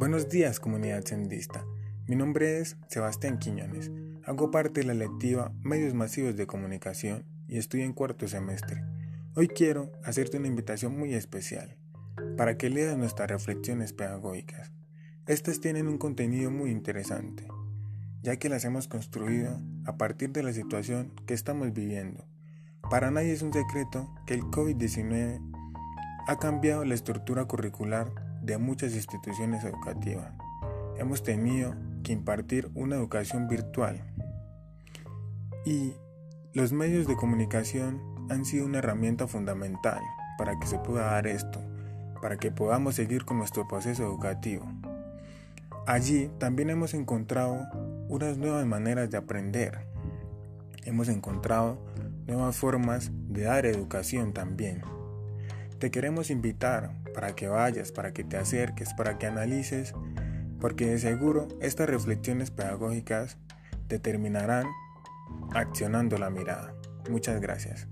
Buenos días comunidad sendista. Mi nombre es Sebastián Quiñones. Hago parte de la lectiva Medios Masivos de Comunicación y estoy en cuarto semestre. Hoy quiero hacerte una invitación muy especial para que leas nuestras reflexiones pedagógicas. Estas tienen un contenido muy interesante, ya que las hemos construido a partir de la situación que estamos viviendo. Para nadie es un secreto que el COVID-19 ha cambiado la estructura curricular de muchas instituciones educativas. Hemos tenido que impartir una educación virtual y los medios de comunicación han sido una herramienta fundamental para que se pueda dar esto, para que podamos seguir con nuestro proceso educativo. Allí también hemos encontrado unas nuevas maneras de aprender. Hemos encontrado nuevas formas de dar educación también. Te queremos invitar para que vayas, para que te acerques, para que analices, porque de seguro estas reflexiones pedagógicas te terminarán accionando la mirada. Muchas gracias.